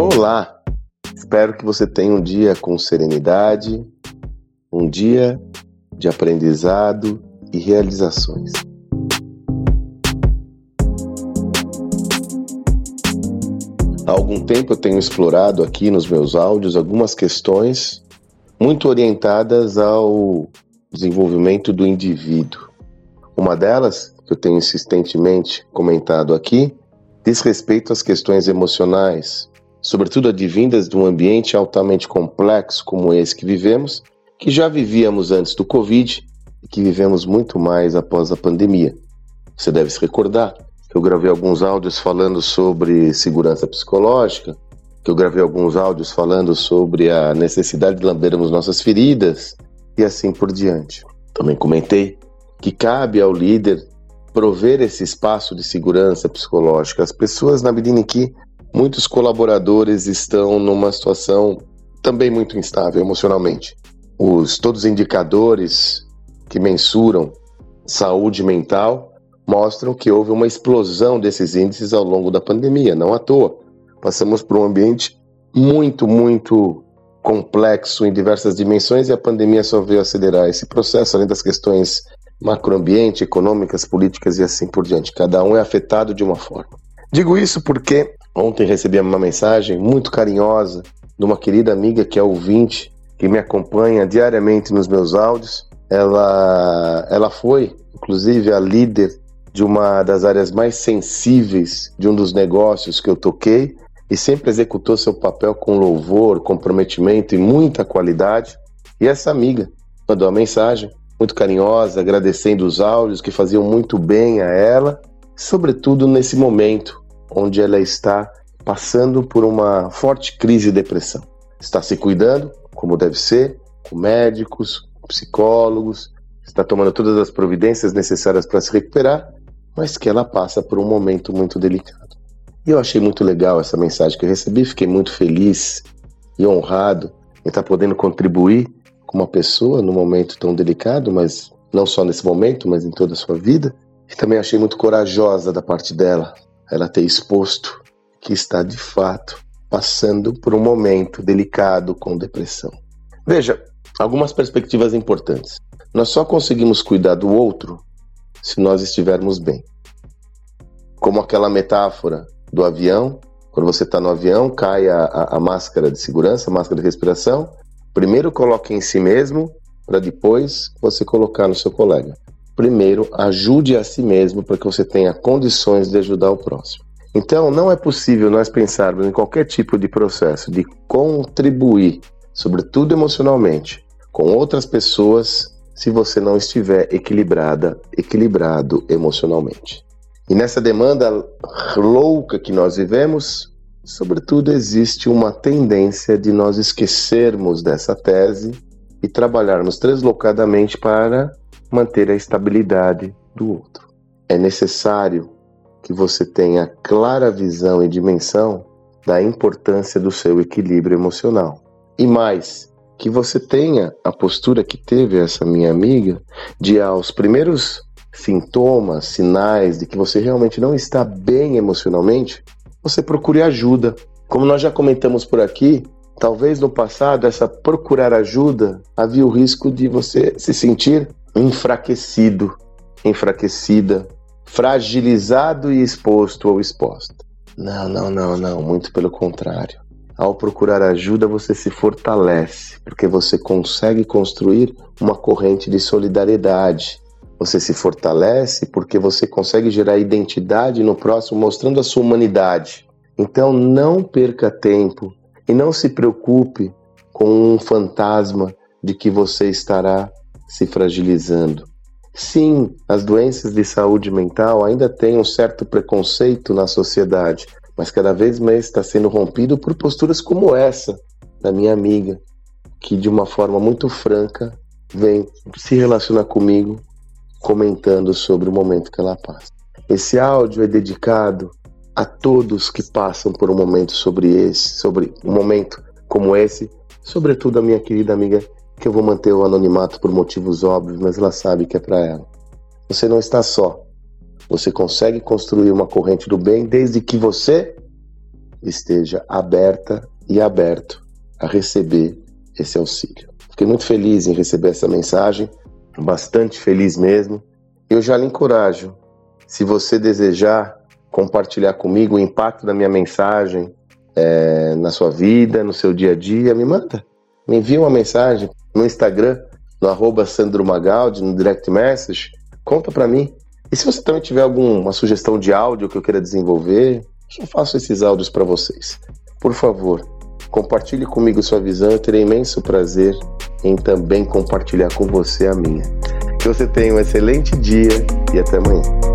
Olá! Espero que você tenha um dia com serenidade, um dia de aprendizado e realizações. Há algum tempo eu tenho explorado aqui nos meus áudios algumas questões muito orientadas ao desenvolvimento do indivíduo. Uma delas, que eu tenho insistentemente comentado aqui, diz respeito às questões emocionais, sobretudo advindas de um ambiente altamente complexo como esse que vivemos, que já vivíamos antes do Covid e que vivemos muito mais após a pandemia. Você deve se recordar que eu gravei alguns áudios falando sobre segurança psicológica, que eu gravei alguns áudios falando sobre a necessidade de lambermos nossas feridas e assim por diante. Também comentei que cabe ao líder prover esse espaço de segurança psicológica às pessoas na medida em que muitos colaboradores estão numa situação também muito instável emocionalmente. Os todos os indicadores que mensuram saúde mental mostram que houve uma explosão desses índices ao longo da pandemia, não à toa. Passamos por um ambiente muito, muito complexo em diversas dimensões e a pandemia só veio acelerar esse processo, além das questões macroambiente, econômicas, políticas e assim por diante. Cada um é afetado de uma forma. Digo isso porque ontem recebi uma mensagem muito carinhosa de uma querida amiga que é ouvinte, que me acompanha diariamente nos meus áudios. Ela, ela foi, inclusive, a líder de uma das áreas mais sensíveis de um dos negócios que eu toquei e sempre executou seu papel com louvor, comprometimento e muita qualidade. E essa amiga mandou uma mensagem muito carinhosa, agradecendo os áudios que faziam muito bem a ela, sobretudo nesse momento onde ela está passando por uma forte crise de depressão. Está se cuidando, como deve ser, com médicos, psicólogos, está tomando todas as providências necessárias para se recuperar, mas que ela passa por um momento muito delicado. E eu achei muito legal essa mensagem que eu recebi, fiquei muito feliz e honrado em estar podendo contribuir com uma pessoa num momento tão delicado, mas não só nesse momento, mas em toda a sua vida. E também achei muito corajosa da parte dela, ela ter exposto que está de fato passando por um momento delicado com depressão. Veja, algumas perspectivas importantes. Nós só conseguimos cuidar do outro se nós estivermos bem. Como aquela metáfora do avião, quando você está no avião, cai a, a, a, máscara de segurança, a máscara de respiração, Primeiro coloque em si mesmo, para depois você colocar no seu colega. Primeiro, ajude a si mesmo para que você tenha condições de ajudar o próximo. Então, não é possível nós pensarmos em qualquer tipo de processo de contribuir, sobretudo emocionalmente, com outras pessoas se você não estiver equilibrada, equilibrado emocionalmente. E nessa demanda louca que nós vivemos, Sobretudo, existe uma tendência de nós esquecermos dessa tese e trabalharmos deslocadamente para manter a estabilidade do outro. É necessário que você tenha clara visão e dimensão da importância do seu equilíbrio emocional. E mais, que você tenha a postura que teve essa minha amiga de aos primeiros sintomas, sinais de que você realmente não está bem emocionalmente, você procure ajuda. Como nós já comentamos por aqui, talvez no passado essa procurar ajuda havia o risco de você se sentir enfraquecido, enfraquecida, fragilizado e exposto ou exposta. Não, não, não, não, muito pelo contrário. Ao procurar ajuda, você se fortalece, porque você consegue construir uma corrente de solidariedade. Você se fortalece porque você consegue gerar identidade no próximo, mostrando a sua humanidade. Então não perca tempo e não se preocupe com um fantasma de que você estará se fragilizando. Sim, as doenças de saúde mental ainda têm um certo preconceito na sociedade, mas cada vez mais está sendo rompido por posturas como essa da minha amiga, que de uma forma muito franca vem se relacionar comigo comentando sobre o momento que ela passa. Esse áudio é dedicado a todos que passam por um momento sobre esse, sobre um momento como esse, sobretudo a minha querida amiga, que eu vou manter o anonimato por motivos óbvios, mas ela sabe que é para ela. Você não está só. Você consegue construir uma corrente do bem desde que você esteja aberta e aberto a receber esse auxílio. Fiquei muito feliz em receber essa mensagem, bastante feliz mesmo. Eu já lhe encorajo, se você desejar compartilhar comigo o impacto da minha mensagem é, na sua vida, no seu dia a dia, me manda. Me envia uma mensagem no Instagram, no arroba Sandro Magaldi, no direct message, conta para mim. E se você também tiver alguma sugestão de áudio que eu queira desenvolver, eu faço esses áudios para vocês. Por favor, compartilhe comigo sua visão, eu terei imenso prazer em também compartilhar com você a minha. Que você tenha um excelente dia e até amanhã.